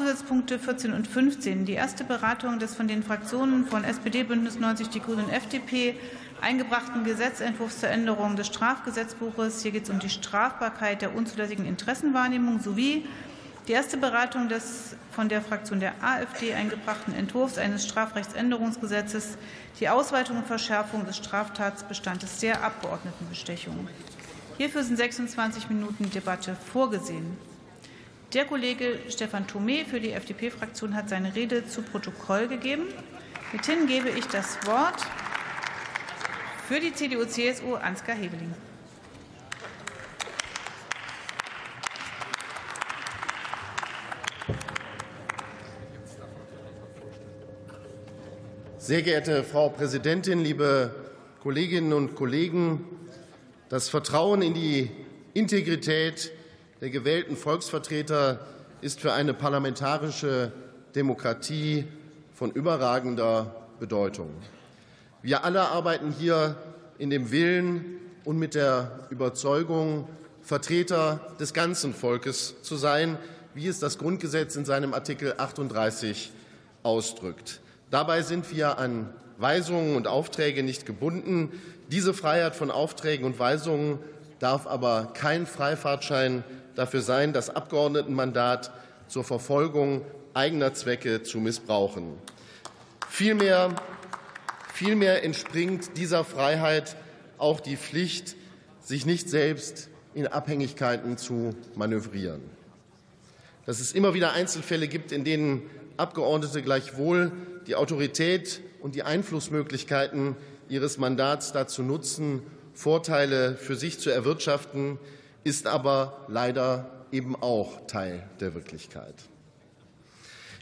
Zusatzpunkte 14 und 15. Die erste Beratung des von den Fraktionen von SPD, Bündnis 90, Die Grünen und FDP eingebrachten Gesetzentwurfs zur Änderung des Strafgesetzbuches. Hier geht es um die Strafbarkeit der unzulässigen Interessenwahrnehmung sowie die erste Beratung des von der Fraktion der AfD eingebrachten Entwurfs eines Strafrechtsänderungsgesetzes, die Ausweitung und Verschärfung des Straftatsbestandes der Abgeordnetenbestechung. Hierfür sind 26 Minuten Debatte vorgesehen. Der Kollege Stefan Thome für die FDP-Fraktion hat seine Rede zu Protokoll gegeben. Mithin gebe ich das Wort für die CDU-CSU Ansgar Hebeling. Sehr geehrte Frau Präsidentin, liebe Kolleginnen und Kollegen! Das Vertrauen in die Integrität der gewählten Volksvertreter ist für eine parlamentarische Demokratie von überragender Bedeutung. Wir alle arbeiten hier in dem Willen und mit der Überzeugung, Vertreter des ganzen Volkes zu sein, wie es das Grundgesetz in seinem Artikel 38 ausdrückt. Dabei sind wir an Weisungen und Aufträge nicht gebunden. Diese Freiheit von Aufträgen und Weisungen darf aber kein Freifahrtschein dafür sein, das Abgeordnetenmandat zur Verfolgung eigener Zwecke zu missbrauchen. Vielmehr, vielmehr entspringt dieser Freiheit auch die Pflicht, sich nicht selbst in Abhängigkeiten zu manövrieren. Dass es immer wieder Einzelfälle gibt, in denen Abgeordnete gleichwohl die Autorität und die Einflussmöglichkeiten ihres Mandats dazu nutzen, Vorteile für sich zu erwirtschaften, ist aber leider eben auch Teil der Wirklichkeit.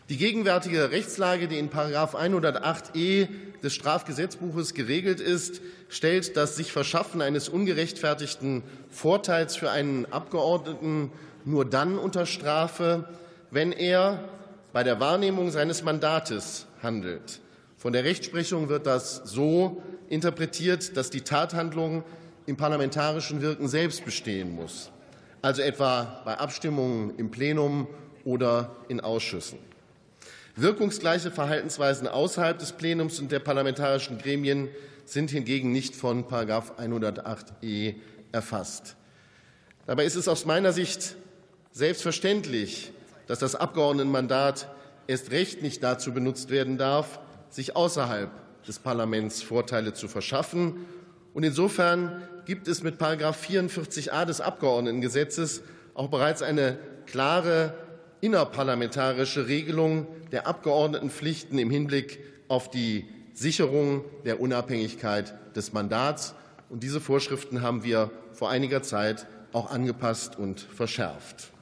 Die gegenwärtige Rechtslage, die in 108e des Strafgesetzbuches geregelt ist, stellt das sich Verschaffen eines ungerechtfertigten Vorteils für einen Abgeordneten nur dann unter Strafe, wenn er bei der Wahrnehmung seines Mandates handelt. Von der Rechtsprechung wird das so interpretiert, dass die Tathandlung im parlamentarischen Wirken selbst bestehen muss, also etwa bei Abstimmungen im Plenum oder in Ausschüssen. Wirkungsgleiche Verhaltensweisen außerhalb des Plenums und der parlamentarischen Gremien sind hingegen nicht von 108e erfasst. Dabei ist es aus meiner Sicht selbstverständlich, dass das Abgeordnetenmandat erst recht nicht dazu benutzt werden darf, sich außerhalb des Parlaments Vorteile zu verschaffen. Und insofern gibt es mit 44a des Abgeordnetengesetzes auch bereits eine klare innerparlamentarische Regelung der Abgeordnetenpflichten im Hinblick auf die Sicherung der Unabhängigkeit des Mandats. Und diese Vorschriften haben wir vor einiger Zeit auch angepasst und verschärft.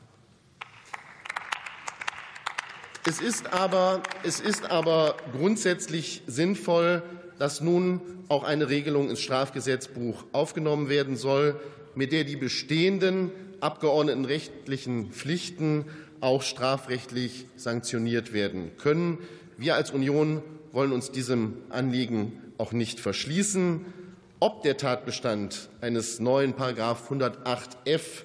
Es ist aber, es ist aber grundsätzlich sinnvoll, dass nun auch eine Regelung ins Strafgesetzbuch aufgenommen werden soll, mit der die bestehenden abgeordnetenrechtlichen Pflichten auch strafrechtlich sanktioniert werden können. Wir als Union wollen uns diesem Anliegen auch nicht verschließen. Ob der Tatbestand eines neuen Paragraph 108f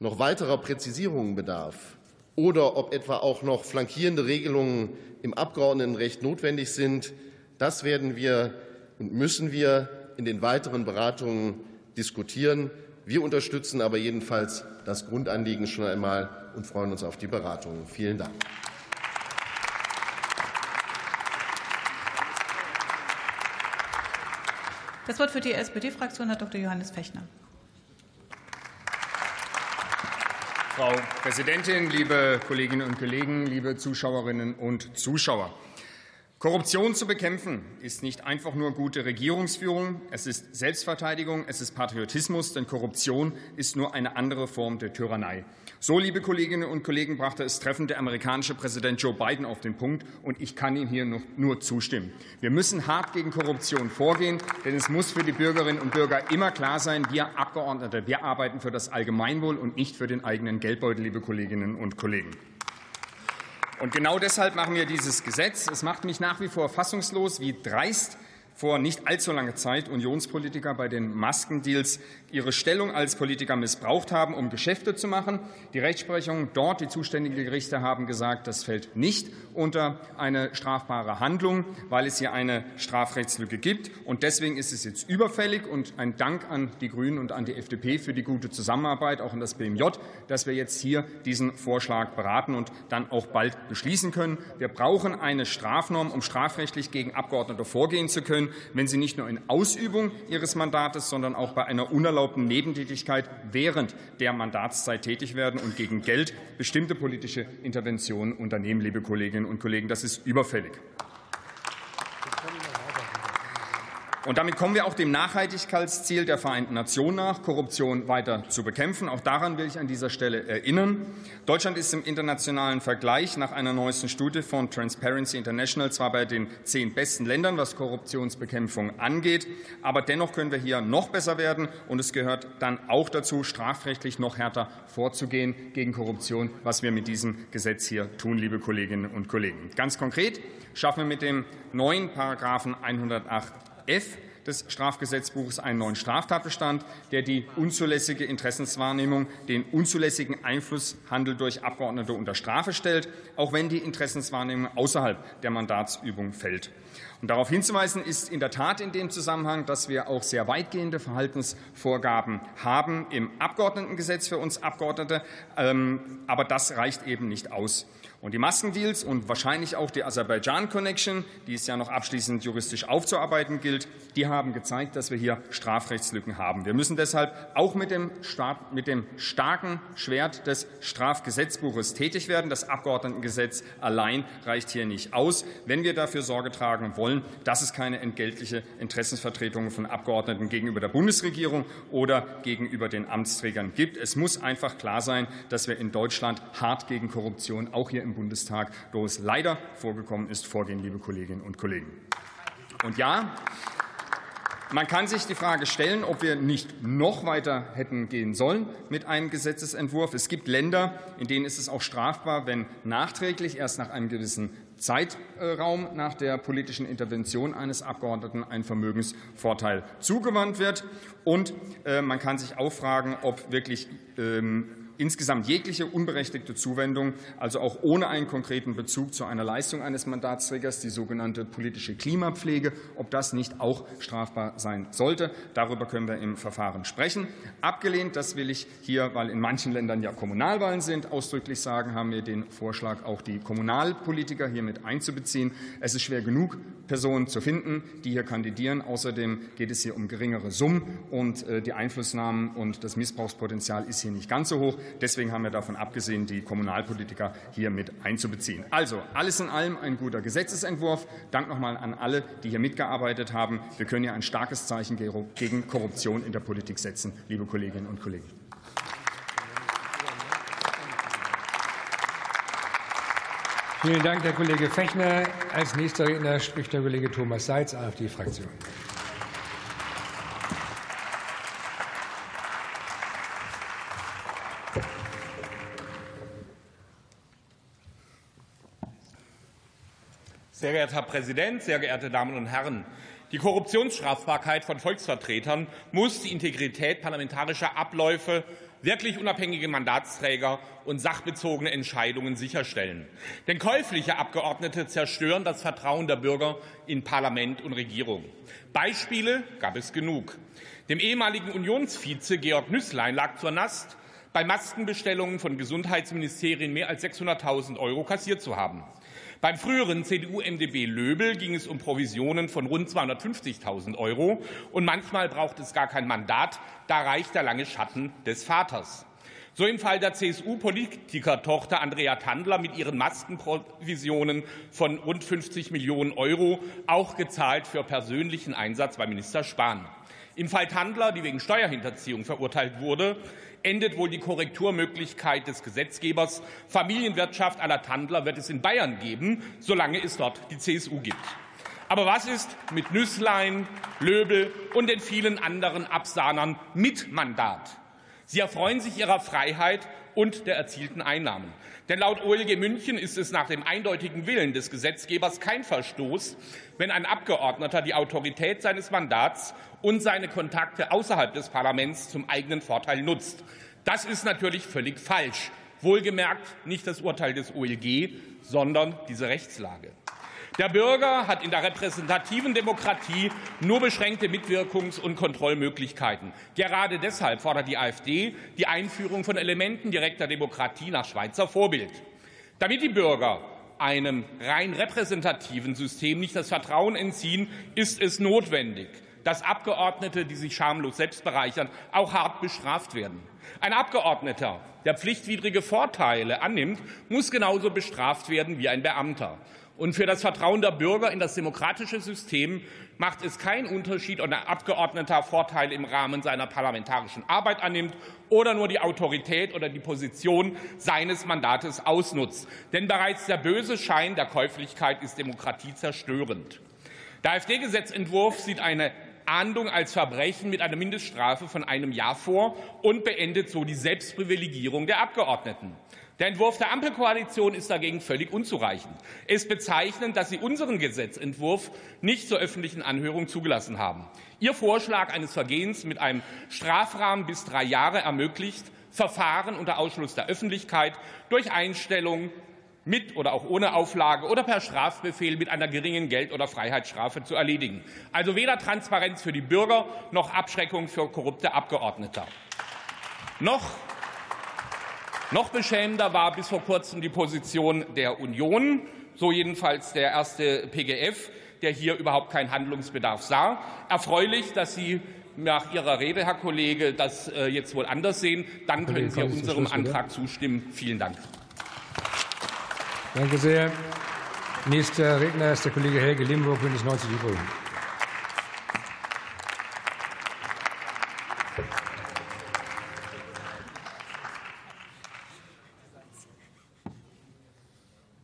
noch weiterer Präzisierungen bedarf oder ob etwa auch noch flankierende Regelungen im Abgeordnetenrecht notwendig sind, das werden wir und müssen wir in den weiteren Beratungen diskutieren. Wir unterstützen aber jedenfalls das Grundanliegen schon einmal und freuen uns auf die Beratungen. Vielen Dank. Das Wort für die SPD-Fraktion hat Dr. Johannes Fechner. Frau Präsidentin, liebe Kolleginnen und Kollegen, liebe Zuschauerinnen und Zuschauer! Korruption zu bekämpfen ist nicht einfach nur gute Regierungsführung, es ist Selbstverteidigung, es ist Patriotismus, denn Korruption ist nur eine andere Form der Tyrannei. So, liebe Kolleginnen und Kollegen, brachte es treffend der amerikanische Präsident Joe Biden auf den Punkt, und ich kann ihm hier nur zustimmen. Wir müssen hart gegen Korruption vorgehen, denn es muss für die Bürgerinnen und Bürger immer klar sein, wir Abgeordnete, wir arbeiten für das Allgemeinwohl und nicht für den eigenen Geldbeutel, liebe Kolleginnen und Kollegen. Und genau deshalb machen wir dieses Gesetz. Es macht mich nach wie vor fassungslos, wie dreist vor nicht allzu langer Zeit Unionspolitiker bei den Maskendeals ihre Stellung als Politiker missbraucht haben, um Geschäfte zu machen. Die Rechtsprechung dort, die zuständigen Gerichte haben gesagt, das fällt nicht unter eine strafbare Handlung, weil es hier eine Strafrechtslücke gibt. Und deswegen ist es jetzt überfällig und ein Dank an die Grünen und an die FDP für die gute Zusammenarbeit, auch an das BMJ, dass wir jetzt hier diesen Vorschlag beraten und dann auch bald beschließen können. Wir brauchen eine Strafnorm, um strafrechtlich gegen Abgeordnete vorgehen zu können, wenn sie nicht nur in Ausübung ihres Mandates, sondern auch bei einer unerlaubten Nebentätigkeit während der Mandatszeit tätig werden und gegen Geld bestimmte politische Interventionen unternehmen, liebe Kolleginnen und Kollegen. Das ist überfällig. Und damit kommen wir auch dem Nachhaltigkeitsziel der Vereinten Nationen nach, Korruption weiter zu bekämpfen. Auch daran will ich an dieser Stelle erinnern. Deutschland ist im internationalen Vergleich nach einer neuesten Studie von Transparency International zwar bei den zehn besten Ländern, was Korruptionsbekämpfung angeht, aber dennoch können wir hier noch besser werden. Und es gehört dann auch dazu, strafrechtlich noch härter vorzugehen gegen Korruption, was wir mit diesem Gesetz hier tun, liebe Kolleginnen und Kollegen. Ganz konkret schaffen wir mit dem neuen Paragraphen 108 F des Strafgesetzbuches einen neuen Straftatbestand, der die unzulässige Interessenswahrnehmung, den unzulässigen Einflusshandel durch Abgeordnete unter Strafe stellt, auch wenn die Interessenswahrnehmung außerhalb der Mandatsübung fällt. Und darauf hinzuweisen ist in der Tat in dem Zusammenhang, dass wir auch sehr weitgehende Verhaltensvorgaben haben im Abgeordnetengesetz für uns Abgeordnete. Ähm, aber das reicht eben nicht aus. Und die Maskendeals und wahrscheinlich auch die Aserbaidschan-Connection, die es ja noch abschließend juristisch aufzuarbeiten gilt, die haben gezeigt, dass wir hier Strafrechtslücken haben. Wir müssen deshalb auch mit dem, mit dem starken Schwert des Strafgesetzbuches tätig werden. Das Abgeordnetengesetz allein reicht hier nicht aus, wenn wir dafür Sorge tragen wollen, dass es keine entgeltliche Interessensvertretung von Abgeordneten gegenüber der Bundesregierung oder gegenüber den Amtsträgern gibt. Es muss einfach klar sein, dass wir in Deutschland hart gegen Korruption auch hier im Bundestag, wo es leider vorgekommen ist, vorgehen, liebe Kolleginnen und Kollegen. Und ja, man kann sich die Frage stellen, ob wir nicht noch weiter hätten gehen sollen mit einem Gesetzentwurf. Es gibt Länder, in denen ist es auch strafbar, wenn nachträglich erst nach einem gewissen Zeitraum nach der politischen Intervention eines Abgeordneten ein Vermögensvorteil zugewandt wird. Und äh, man kann sich auch fragen, ob wirklich ähm, insgesamt jegliche unberechtigte Zuwendung, also auch ohne einen konkreten Bezug zu einer Leistung eines Mandatsträgers, die sogenannte politische Klimapflege, ob das nicht auch strafbar sein sollte. Darüber können wir im Verfahren sprechen. Abgelehnt, das will ich hier, weil in manchen Ländern ja Kommunalwahlen sind, ausdrücklich sagen, haben wir den Vorschlag, auch die Kommunalpolitiker hier mit einzubeziehen. Es ist schwer genug, Personen zu finden, die hier kandidieren. Außerdem geht es hier um geringere Summen und äh, die Einflussnahmen und das Missbrauchspotenzial ist hier nicht ganz so hoch. Deswegen haben wir davon abgesehen, die Kommunalpolitiker hier mit einzubeziehen. Also alles in allem ein guter Gesetzentwurf. Dank nochmal an alle, die hier mitgearbeitet haben. Wir können hier ein starkes Zeichen gegen Korruption in der Politik setzen, liebe Kolleginnen und Kollegen. Vielen Dank, Herr Kollege Fechner. Als nächster Redner spricht der Kollege Thomas Seitz, AfD-Fraktion. Sehr geehrter Herr Präsident, sehr geehrte Damen und Herren! Die Korruptionsstrafbarkeit von Volksvertretern muss die Integrität parlamentarischer Abläufe, wirklich unabhängige Mandatsträger und sachbezogene Entscheidungen sicherstellen. Denn käufliche Abgeordnete zerstören das Vertrauen der Bürger in Parlament und Regierung. Beispiele gab es genug. Dem ehemaligen Unionsvize Georg Nüßlein lag zur Nast, bei Maskenbestellungen von Gesundheitsministerien mehr als 600.000 Euro kassiert zu haben. Beim früheren CDU-MdB Löbel ging es um Provisionen von rund 250.000 Euro. Und manchmal braucht es gar kein Mandat, da reicht der lange Schatten des Vaters. So im Fall der CSU-Politikertochter Andrea Tandler mit ihren Maskenprovisionen von rund 50 Millionen Euro, auch gezahlt für persönlichen Einsatz bei Minister Spahn. Im Fall Tandler, die wegen Steuerhinterziehung verurteilt wurde, endet wohl die Korrekturmöglichkeit des Gesetzgebers. Familienwirtschaft aller Tandler wird es in Bayern geben, solange es dort die CSU gibt. Aber was ist mit Nüßlein, Löbel und den vielen anderen Absahnern mit Mandat? Sie erfreuen sich ihrer Freiheit und der erzielten Einnahmen. Denn laut OLG München ist es nach dem eindeutigen Willen des Gesetzgebers kein Verstoß, wenn ein Abgeordneter die Autorität seines Mandats und seine Kontakte außerhalb des Parlaments zum eigenen Vorteil nutzt. Das ist natürlich völlig falsch. Wohlgemerkt nicht das Urteil des OLG, sondern diese Rechtslage. Der Bürger hat in der repräsentativen Demokratie nur beschränkte Mitwirkungs- und Kontrollmöglichkeiten. Gerade deshalb fordert die AfD die Einführung von Elementen direkter Demokratie nach Schweizer Vorbild. Damit die Bürger einem rein repräsentativen System nicht das Vertrauen entziehen, ist es notwendig, dass Abgeordnete, die sich schamlos selbst bereichern, auch hart bestraft werden. Ein Abgeordneter, der pflichtwidrige Vorteile annimmt, muss genauso bestraft werden wie ein Beamter. Und für das Vertrauen der Bürger in das demokratische System macht es keinen Unterschied, ob ein Abgeordneter Vorteile im Rahmen seiner parlamentarischen Arbeit annimmt oder nur die Autorität oder die Position seines Mandates ausnutzt. Denn bereits der böse Schein der Käuflichkeit ist Demokratie zerstörend. Der AfD-Gesetzentwurf sieht eine Ahndung als Verbrechen mit einer Mindeststrafe von einem Jahr vor und beendet so die Selbstprivilegierung der Abgeordneten. Der Entwurf der Ampelkoalition ist dagegen völlig unzureichend. Es ist bezeichnend, dass Sie unseren Gesetzentwurf nicht zur öffentlichen Anhörung zugelassen haben. Ihr Vorschlag eines Vergehens mit einem Strafrahmen bis drei Jahre ermöglicht, Verfahren unter Ausschluss der Öffentlichkeit durch Einstellung mit oder auch ohne Auflage oder per Strafbefehl mit einer geringen Geld- oder Freiheitsstrafe zu erledigen. Also weder Transparenz für die Bürger noch Abschreckung für korrupte Abgeordnete. Noch noch beschämender war bis vor kurzem die Position der Union, so jedenfalls der erste PGF, der hier überhaupt keinen Handlungsbedarf sah. Erfreulich, dass Sie nach Ihrer Rede, Herr Kollege, das äh, jetzt wohl anders sehen. Dann können Sie unserem Antrag zustimmen. Vielen Dank. Danke sehr. Nächster Redner ist der Kollege Helge Limburg, Bündnis 90 Die Grünen.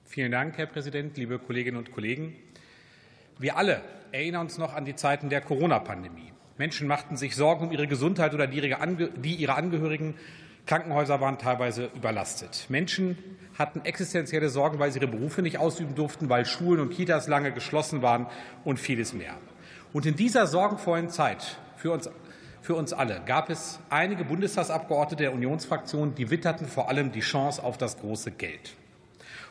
Vielen Dank, Herr Präsident, liebe Kolleginnen und Kollegen. Wir alle erinnern uns noch an die Zeiten der Corona-Pandemie. Menschen machten sich Sorgen um ihre Gesundheit oder die ihrer Angehörigen. Krankenhäuser waren teilweise überlastet. Menschen hatten existenzielle Sorgen, weil sie ihre Berufe nicht ausüben durften, weil Schulen und Kitas lange geschlossen waren und vieles mehr. Und in dieser sorgenvollen Zeit für uns, für uns alle gab es einige Bundestagsabgeordnete der Unionsfraktion, die witterten vor allem die Chance auf das große Geld.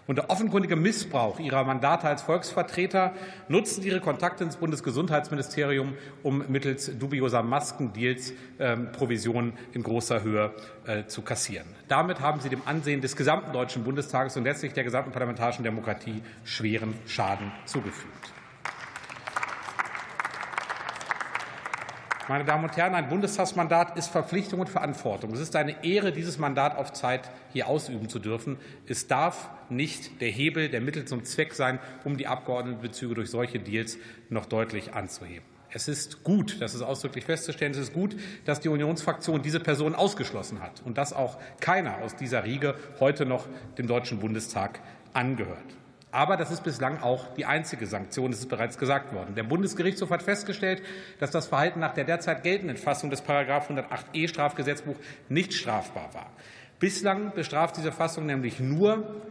Unter offenkundigem Missbrauch ihrer Mandate als Volksvertreter nutzten sie ihre Kontakte ins Bundesgesundheitsministerium, um mittels dubioser Maskendeals ähm, Provisionen in großer Höhe äh, zu kassieren. Damit haben sie dem Ansehen des gesamten Deutschen Bundestages und letztlich der gesamten parlamentarischen Demokratie schweren Schaden zugefügt. Meine Damen und Herren, ein Bundestagsmandat ist Verpflichtung und Verantwortung. Es ist eine Ehre, dieses Mandat auf Zeit hier ausüben zu dürfen. Es darf nicht der Hebel, der Mittel zum Zweck sein, um die Abgeordnetenbezüge durch solche Deals noch deutlich anzuheben. Es ist gut, das ist ausdrücklich festzustellen, es ist gut, dass die Unionsfraktion diese Person ausgeschlossen hat und dass auch keiner aus dieser Riege heute noch dem Deutschen Bundestag angehört. Aber das ist bislang auch die einzige Sanktion, das ist bereits gesagt worden. Der Bundesgerichtshof hat festgestellt, dass das Verhalten nach der derzeit geltenden Fassung des 108e Strafgesetzbuch nicht strafbar war. Bislang bestraft diese Fassung nämlich nur,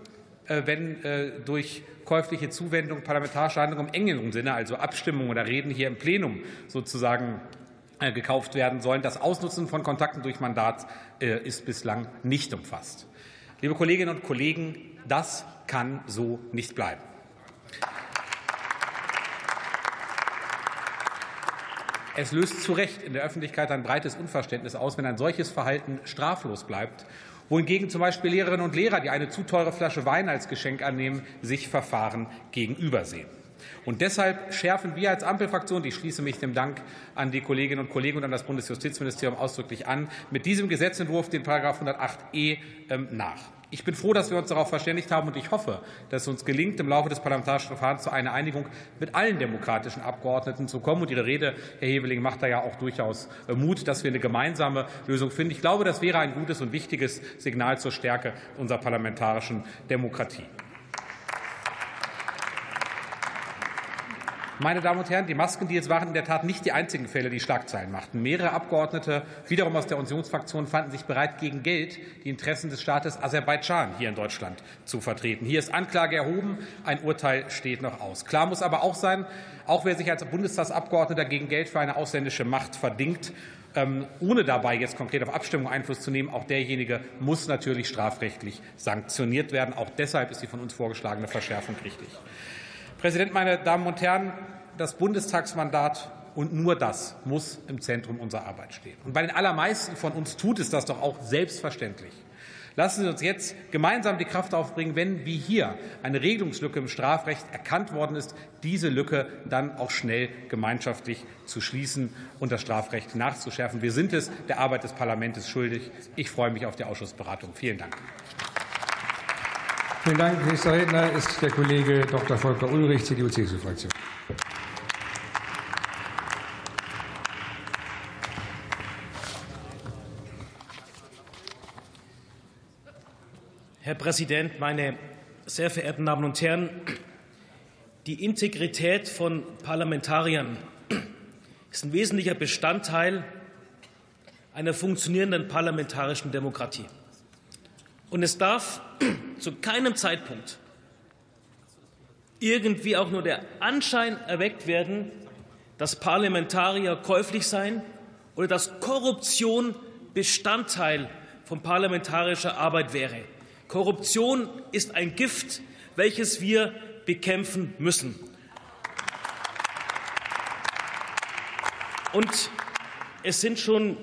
äh, wenn äh, durch käufliche Zuwendung parlamentarische Handlungen im engeren Sinne, also Abstimmungen oder Reden hier im Plenum sozusagen äh, gekauft werden sollen. Das Ausnutzen von Kontakten durch Mandat ist bislang nicht umfasst. Liebe Kolleginnen und Kollegen, das kann so nicht bleiben. Es löst zu Recht in der Öffentlichkeit ein breites Unverständnis aus, wenn ein solches Verhalten straflos bleibt, wohingegen zum Beispiel Lehrerinnen und Lehrer, die eine zu teure Flasche Wein als Geschenk annehmen, sich Verfahren gegenübersehen. Und deshalb schärfen wir als Ampelfraktion, ich schließe mich dem Dank an die Kolleginnen und Kollegen und an das Bundesjustizministerium ausdrücklich an, mit diesem Gesetzentwurf den 108e ähm, nach. Ich bin froh, dass wir uns darauf verständigt haben, und ich hoffe, dass es uns gelingt, im Laufe des parlamentarischen Verfahrens zu einer Einigung mit allen demokratischen Abgeordneten zu kommen. Und Ihre Rede, Herr Heveling, macht da ja auch durchaus äh, Mut, dass wir eine gemeinsame Lösung finden. Ich glaube, das wäre ein gutes und wichtiges Signal zur Stärke unserer parlamentarischen Demokratie. Meine Damen und Herren, die Maskendeals waren in der Tat nicht die einzigen Fälle, die Schlagzeilen machten. Mehrere Abgeordnete, wiederum aus der Unionsfraktion, fanden sich bereit, gegen Geld die Interessen des Staates Aserbaidschan hier in Deutschland zu vertreten. Hier ist Anklage erhoben, ein Urteil steht noch aus. Klar muss aber auch sein, auch wer sich als Bundestagsabgeordneter gegen Geld für eine ausländische Macht verdingt, ähm, ohne dabei jetzt konkret auf Abstimmung Einfluss zu nehmen. Auch derjenige muss natürlich strafrechtlich sanktioniert werden. Auch deshalb ist die von uns vorgeschlagene Verschärfung richtig. Präsident, meine Damen und Herren, das Bundestagsmandat und nur das muss im Zentrum unserer Arbeit stehen. Und bei den allermeisten von uns tut es das doch auch selbstverständlich. Lassen Sie uns jetzt gemeinsam die Kraft aufbringen, wenn wie hier eine Regelungslücke im Strafrecht erkannt worden ist, diese Lücke dann auch schnell gemeinschaftlich zu schließen und das Strafrecht nachzuschärfen. Wir sind es der Arbeit des Parlaments schuldig. Ich freue mich auf die Ausschussberatung. Vielen Dank. Vielen Dank. Nächster Redner ist der Kollege Dr. Volker Ulrich, CDU-CSU-Fraktion. Herr Präsident, meine sehr verehrten Damen und Herren! Die Integrität von Parlamentariern ist ein wesentlicher Bestandteil einer funktionierenden parlamentarischen Demokratie. Und es darf zu keinem Zeitpunkt irgendwie auch nur der Anschein erweckt werden, dass Parlamentarier käuflich seien oder dass Korruption Bestandteil von parlamentarischer Arbeit wäre. Korruption ist ein Gift, welches wir bekämpfen müssen. Und es sind schon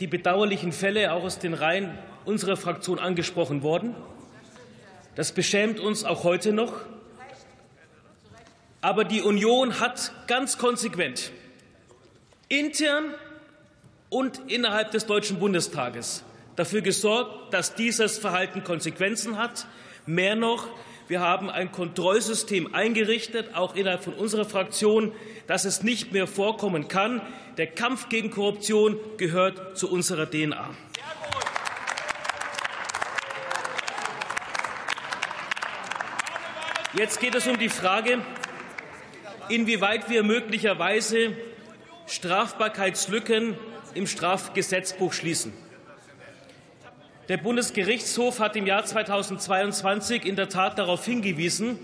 die bedauerlichen Fälle auch aus den Reihen unserer Fraktion angesprochen worden. Das beschämt uns auch heute noch. Aber die Union hat ganz konsequent intern und innerhalb des Deutschen Bundestages dafür gesorgt, dass dieses Verhalten Konsequenzen hat. Mehr noch, wir haben ein Kontrollsystem eingerichtet, auch innerhalb von unserer Fraktion, dass es nicht mehr vorkommen kann. Der Kampf gegen Korruption gehört zu unserer DNA. Jetzt geht es um die Frage, inwieweit wir möglicherweise Strafbarkeitslücken im Strafgesetzbuch schließen. Der Bundesgerichtshof hat im Jahr 2022 in der Tat darauf hingewiesen,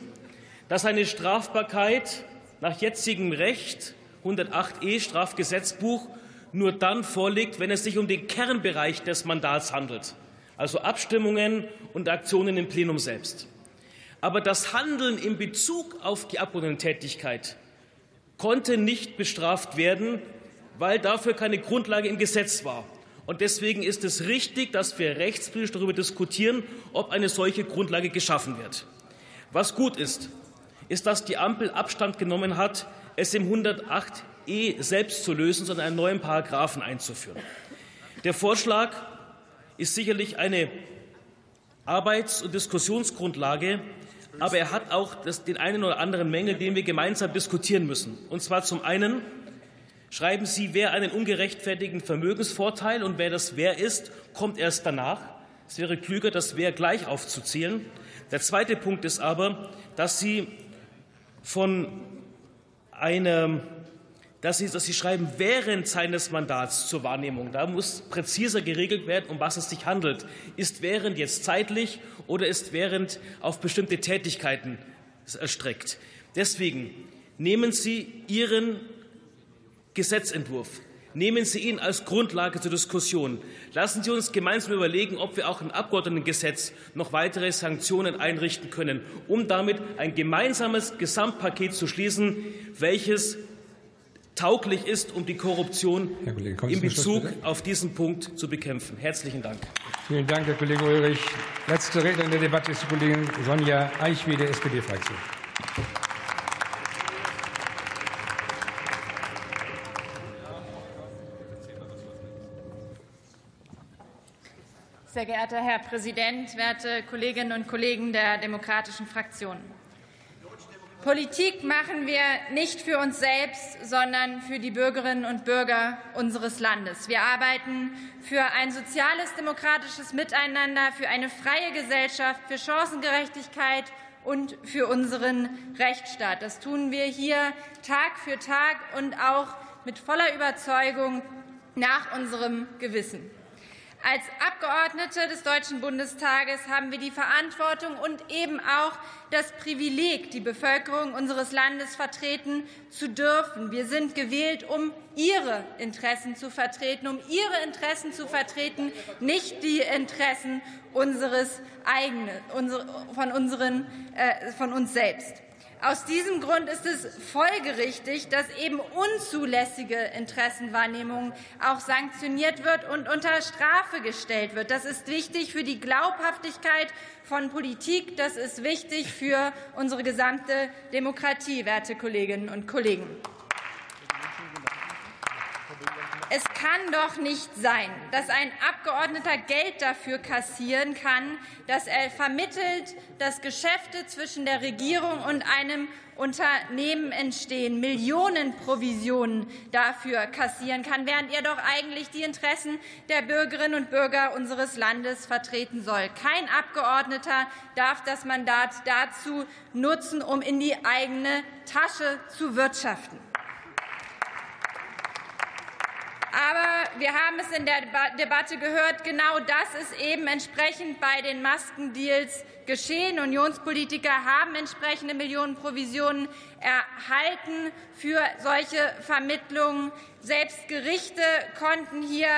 dass eine Strafbarkeit nach jetzigem Recht 108e Strafgesetzbuch nur dann vorliegt, wenn es sich um den Kernbereich des Mandats handelt, also Abstimmungen und Aktionen im Plenum selbst. Aber das Handeln in Bezug auf die Abgeordnetentätigkeit konnte nicht bestraft werden, weil dafür keine Grundlage im Gesetz war. Und deswegen ist es richtig, dass wir rechtspolitisch darüber diskutieren, ob eine solche Grundlage geschaffen wird. Was gut ist, ist, dass die Ampel Abstand genommen hat, es im 108e selbst zu lösen, sondern einen neuen Paragraphen einzuführen. Der Vorschlag ist sicherlich eine Arbeits- und Diskussionsgrundlage, aber er hat auch das, den einen oder anderen Mängel, den wir gemeinsam diskutieren müssen. Und zwar zum einen Schreiben Sie, wer einen ungerechtfertigten Vermögensvorteil und wer das wer ist, kommt erst danach. Es wäre klüger, das wer gleich aufzuzählen. Der zweite Punkt ist aber, dass Sie von einem dass Sie, dass Sie schreiben, während seines Mandats zur Wahrnehmung. Da muss präziser geregelt werden, um was es sich handelt. Ist während jetzt zeitlich oder ist während auf bestimmte Tätigkeiten erstreckt? Deswegen nehmen Sie Ihren Gesetzentwurf. Nehmen Sie ihn als Grundlage zur Diskussion. Lassen Sie uns gemeinsam überlegen, ob wir auch im Abgeordnetengesetz noch weitere Sanktionen einrichten können, um damit ein gemeinsames Gesamtpaket zu schließen, welches tauglich ist, um die Korruption Kollege, in Bezug auf diesen Punkt zu bekämpfen. Herzlichen Dank. Vielen Dank, Herr Kollege Ulrich. Letzte Redner in der Debatte ist die Kollegin Sonja Eichweh der SPD-Fraktion. Sehr geehrter Herr Präsident, werte Kolleginnen und Kollegen der demokratischen Fraktionen! Politik machen wir nicht für uns selbst, sondern für die Bürgerinnen und Bürger unseres Landes. Wir arbeiten für ein soziales, demokratisches Miteinander, für eine freie Gesellschaft, für Chancengerechtigkeit und für unseren Rechtsstaat. Das tun wir hier Tag für Tag und auch mit voller Überzeugung nach unserem Gewissen. Als Abgeordnete des Deutschen Bundestages haben wir die Verantwortung und eben auch das Privileg, die Bevölkerung unseres Landes vertreten zu dürfen. Wir sind gewählt, um ihre Interessen zu vertreten, um ihre Interessen zu vertreten, nicht die Interessen unseres eigenen, von, unseren, äh, von uns selbst. Aus diesem Grund ist es folgerichtig, dass eben unzulässige Interessenwahrnehmung auch sanktioniert wird und unter Strafe gestellt wird. Das ist wichtig für die Glaubhaftigkeit von Politik. Das ist wichtig für unsere gesamte Demokratie, werte Kolleginnen und Kollegen. Es kann doch nicht sein, dass ein Abgeordneter Geld dafür kassieren kann, dass er vermittelt, dass Geschäfte zwischen der Regierung und einem Unternehmen entstehen, Millionen Provisionen dafür kassieren kann, während er doch eigentlich die Interessen der Bürgerinnen und Bürger unseres Landes vertreten soll. Kein Abgeordneter darf das Mandat dazu nutzen, um in die eigene Tasche zu wirtschaften. Aber wir haben es in der Debatte gehört, genau das ist eben entsprechend bei den Maskendeals geschehen. Unionspolitiker haben entsprechende Millionenprovisionen erhalten für solche Vermittlungen. Selbst Gerichte konnten hier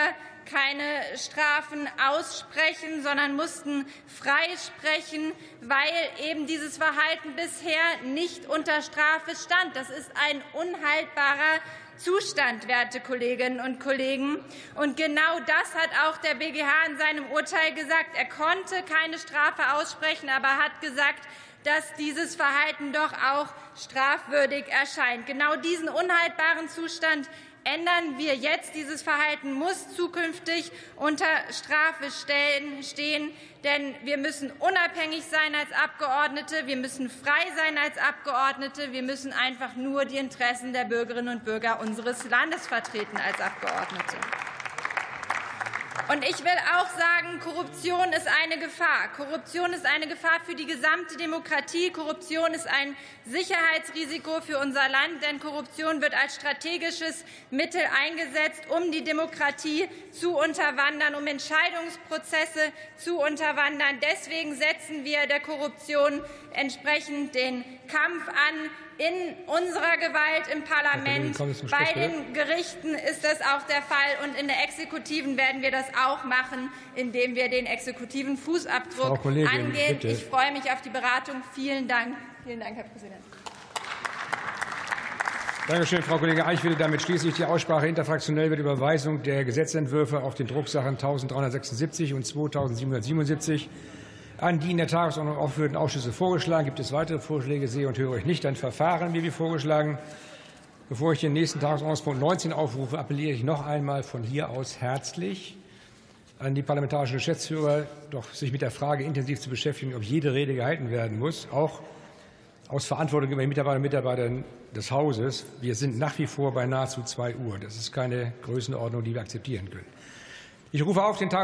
keine Strafen aussprechen, sondern mussten freisprechen, weil eben dieses Verhalten bisher nicht unter Strafe stand. Das ist ein unhaltbarer Zustand, werte Kolleginnen und Kollegen. Und genau das hat auch der BGH in seinem Urteil gesagt. Er konnte keine Strafe aussprechen, aber hat gesagt, dass dieses Verhalten doch auch strafwürdig erscheint. Genau diesen unhaltbaren Zustand ändern wir jetzt. Dieses Verhalten muss zukünftig unter Strafe stehen, denn wir müssen unabhängig sein als Abgeordnete, wir müssen frei sein als Abgeordnete, wir müssen einfach nur die Interessen der Bürgerinnen und Bürger unseres Landes vertreten als Abgeordnete. Und ich will auch sagen, Korruption ist eine Gefahr. Korruption ist eine Gefahr für die gesamte Demokratie. Korruption ist ein Sicherheitsrisiko für unser Land, denn Korruption wird als strategisches Mittel eingesetzt, um die Demokratie zu unterwandern, um Entscheidungsprozesse zu unterwandern. Deswegen setzen wir der Korruption entsprechend den Kampf an in unserer Gewalt im Parlament. Bei den Gerichten ist das auch der Fall. Und in der Exekutiven werden wir das auch machen, indem wir den exekutiven Fußabdruck angehen. Bitte. Ich freue mich auf die Beratung. Vielen Dank. Vielen Dank, Herr Präsident. Danke schön, Frau Kollegin Eichwede. Damit schließe ich die Aussprache. Interfraktionell wird Überweisung der Gesetzentwürfe auf den Drucksachen 1376 und 2777 an die in der Tagesordnung aufgeführten Ausschüsse vorgeschlagen. Gibt es weitere Vorschläge? Sehe und höre ich nicht. Dann verfahren wir wie vorgeschlagen. Bevor ich den nächsten Tagesordnungspunkt 19 aufrufe, appelliere ich noch einmal von hier aus herzlich an die parlamentarischen Geschäftsführer, doch sich mit der Frage intensiv zu beschäftigen, ob jede Rede gehalten werden muss, auch aus Verantwortung über die Mitarbeiterinnen und Mitarbeiter des Hauses. Wir sind nach wie vor bei nahezu zwei Uhr. Das ist keine Größenordnung, die wir akzeptieren können. Ich rufe auf den Tag